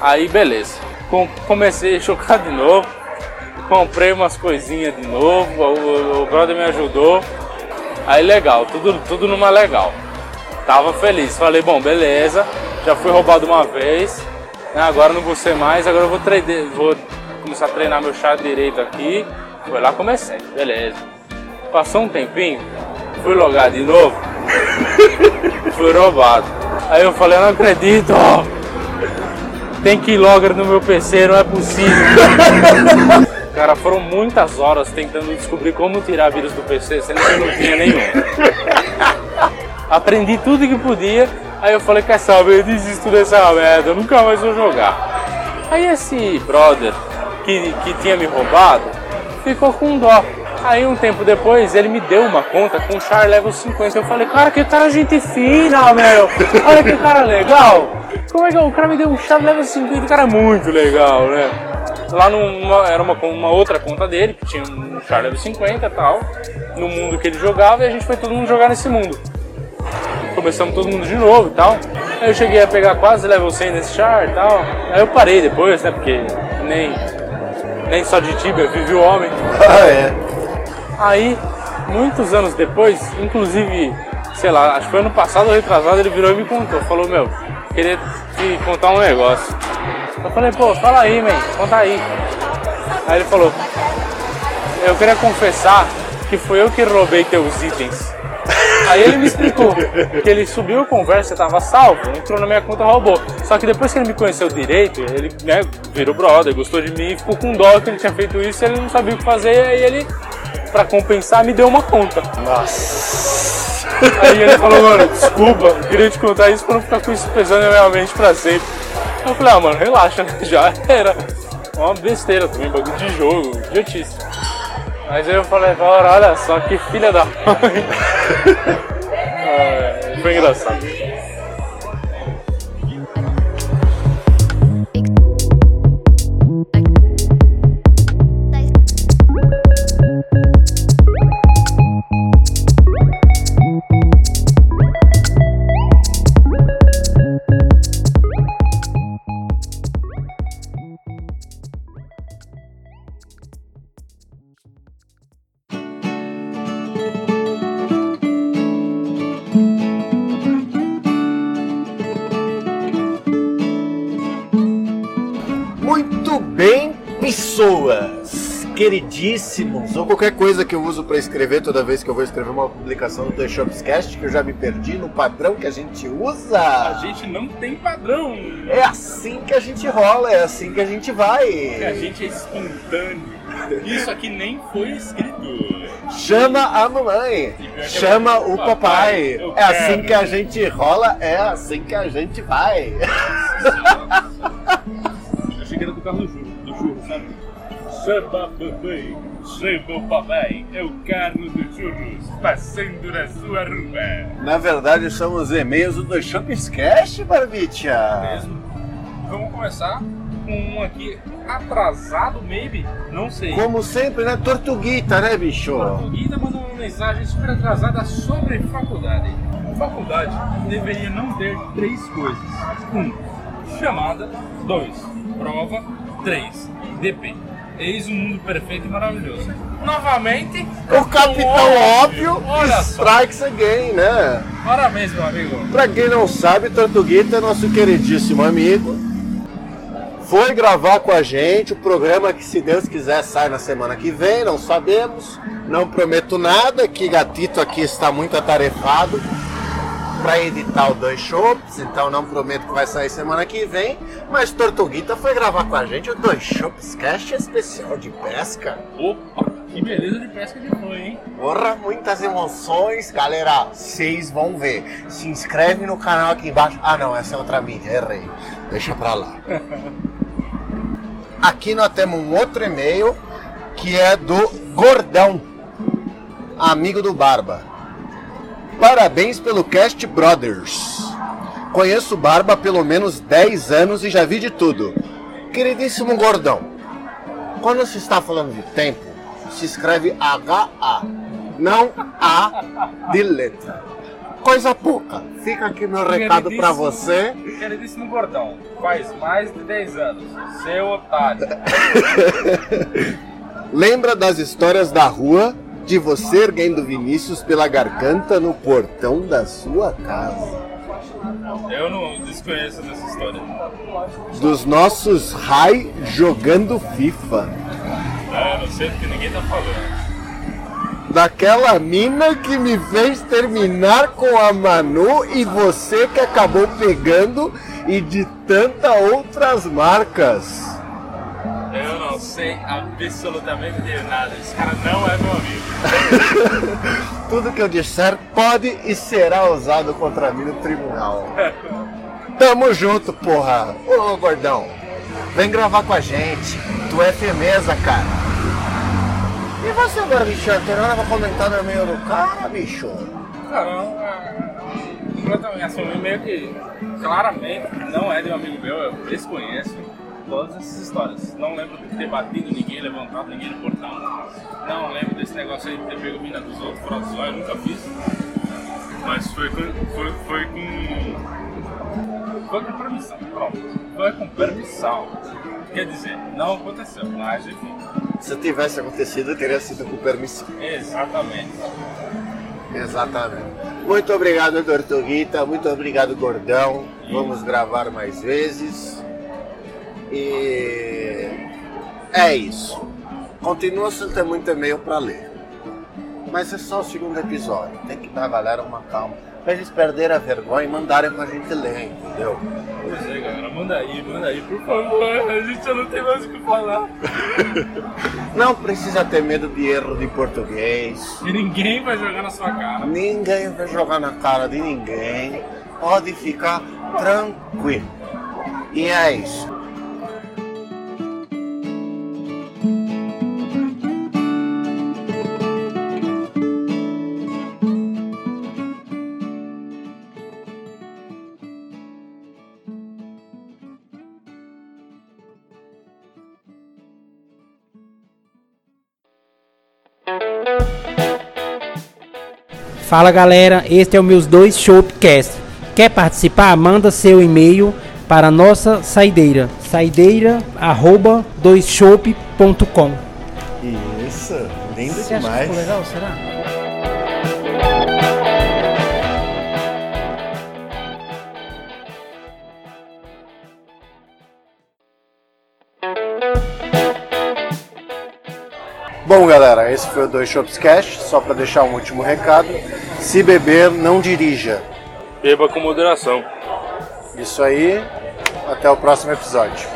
Aí beleza. Com- comecei a jogar de novo. Comprei umas coisinhas de novo. O, o- o brother me ajudou. Aí legal, tudo, tudo numa legal. Tava feliz. Falei, bom, beleza. Já fui roubado uma vez. né, Agora não vou ser mais. Agora eu vou, vou começar a treinar meu chá direito aqui. Foi lá comecei. Beleza. Passou um tempinho. Fui logar de novo. fui roubado. Aí eu falei, eu não acredito. ó. Tem keylogger no meu PC, não é possível. Cara, foram muitas horas tentando descobrir como tirar vírus do PC, sendo que não tinha nenhum. Aprendi tudo que podia, aí eu falei, quer saber, eu desisto dessa merda, eu nunca mais vou jogar. Aí esse brother que, que tinha me roubado ficou com dó. Aí um tempo depois ele me deu uma conta com Char Level 50. Eu falei, cara, que cara gente fina, meu. Olha que cara legal. Como é que o cara me deu um Char Level 50? Cara, muito legal, né? Lá numa, era uma, uma outra conta dele, que tinha um Char Level 50 e tal, no mundo que ele jogava, e a gente foi todo mundo jogar nesse mundo. Começamos todo mundo de novo e tal. Aí eu cheguei a pegar quase level 100 nesse char e tal. Aí eu parei depois, né? Porque nem, nem só de Tibia vive o homem. Ah, é. Aí, muitos anos depois, inclusive, sei lá, acho que foi ano passado ou retrasado, ele virou e me contou. Falou, meu, queria te contar um negócio. Eu falei, pô, fala aí, man, conta aí. Aí ele falou, eu queria confessar que foi eu que roubei teus itens. Aí ele me explicou que ele subiu a conversa, tava salvo, entrou na minha conta roubou. Só que depois que ele me conheceu direito, ele né, virou brother, gostou de mim, ficou com dó que ele tinha feito isso e ele não sabia o que fazer, aí ele, pra compensar, me deu uma conta. Nossa. Aí ele falou, mano, desculpa, queria te contar isso pra não ficar com isso pesando na minha mente pra sempre. Eu falei, ah, mano, relaxa, né? Já era. Uma besteira também, bagulho de jogo, idiotice. Mas eu falei, olha só que filha da mãe. ah, foi engraçado. Queridíssimos, ou qualquer coisa que eu uso para escrever toda vez que eu vou escrever uma publicação do The Shopscast, que eu já me perdi no padrão que a gente usa. A gente não tem padrão. É assim que a gente rola, é assim que a gente vai. A gente é espontâneo. Isso aqui nem foi escrito. Chama a mamãe, chama o papai. É assim que a gente rola, é assim que a gente vai. Cheguei do carro do churro, do churro, sabe? Chama a mamãe, chama o papai, é o carro do churros passando na sua rua. Na verdade, são os e-mails do The Shopscast, Barbicha. Mesmo. Vamos começar com um aqui atrasado, maybe, não sei. Como sempre, né? Tortuguita, né, bicho? O Guida mandou uma mensagem super atrasada sobre faculdade. Faculdade deveria não ter três coisas. Um, chamada. Dois, prova. Três, DP. Eis um mundo perfeito e maravilhoso. Novamente, O Capitão Óbvio só. strikes again, né? Parabéns, meu amigo. Pra quem não sabe, Tortuguita é nosso queridíssimo amigo. Foi gravar com a gente o programa que, se Deus quiser, sai na semana que vem. Não sabemos, não prometo nada. Que Gatito aqui está muito atarefado para editar o Dois Shops, então não prometo que vai sair semana que vem. Mas Tortuguita foi gravar com a gente o Dois Shops Cast especial de pesca. Opa, que beleza de pesca de foi, hein? Porra, muitas emoções, galera. Vocês vão ver. Se inscreve no canal aqui embaixo. Ah, não, essa é outra mídia, errei. Deixa pra lá. Aqui nós temos um outro e-mail que é do Gordão, amigo do Barba. Parabéns pelo Cast Brothers. Conheço Barba há pelo menos 10 anos e já vi de tudo. Queridíssimo Gordão, quando se está falando de tempo, se escreve HA, não A de letra. Coisa pouca. Fica aqui meu recado pra você. Queridíssimo gordão, faz mais de 10 anos. Seu otário. Lembra das histórias da rua de você erguendo Vinícius pela garganta no portão da sua casa? Eu não desconheço dessa história. Dos nossos Rai jogando FIFA. Ah, não sei porque ninguém tá falando. Daquela mina que me fez terminar com a Manu e você que acabou pegando e de tantas outras marcas. Sei absolutamente de nada. Esse cara não é meu amigo. Tudo que eu disser pode e será usado contra mim no tribunal. Tamo junto, porra. Ô, gordão, vem gravar com a gente. Tu é firmeza, cara. E você, Barbichão, tem nada pra comentar no meio do cara, bicho? Cara, eu completamente assumi meio que claramente não é de um amigo meu, eu desconheço todas essas histórias. Não lembro de ter batido ninguém, levantado ninguém no portão. Não lembro desse negócio aí de ter pego mina dos outros, fraude eu nunca fiz. Mas foi com. Foi, foi com. Foi com permissão, pronto. Foi com permissão. Quer dizer, não aconteceu, mas enfim. Se tivesse acontecido, teria sido com permissão. Exatamente. Exatamente. Muito obrigado, Tortuguita. Muito obrigado, Gordão. Vamos gravar mais vezes. E é isso. Continua sem ter muito e-mail para ler. Mas é só o segundo episódio. Tem que dar a galera uma calma. Pra eles perderem a vergonha e mandarem pra gente ler, entendeu? Pois é, galera. Manda aí, manda aí, por favor. A gente já não tem mais o que falar. Não precisa ter medo de erro de português. E ninguém vai jogar na sua cara. Ninguém vai jogar na cara de ninguém. Pode ficar tranquilo. E é isso. Fala galera, este é o meus dois Shopcast. Quer participar? Manda seu e-mail para nossa saideira, saideira@doisshop.com. Isso, lindo Você demais. Acha que ficou legal, será? Bom, galera, esse foi o Dois Shops Cash. Só para deixar um último recado: se beber, não dirija. Beba com moderação. Isso aí. Até o próximo episódio.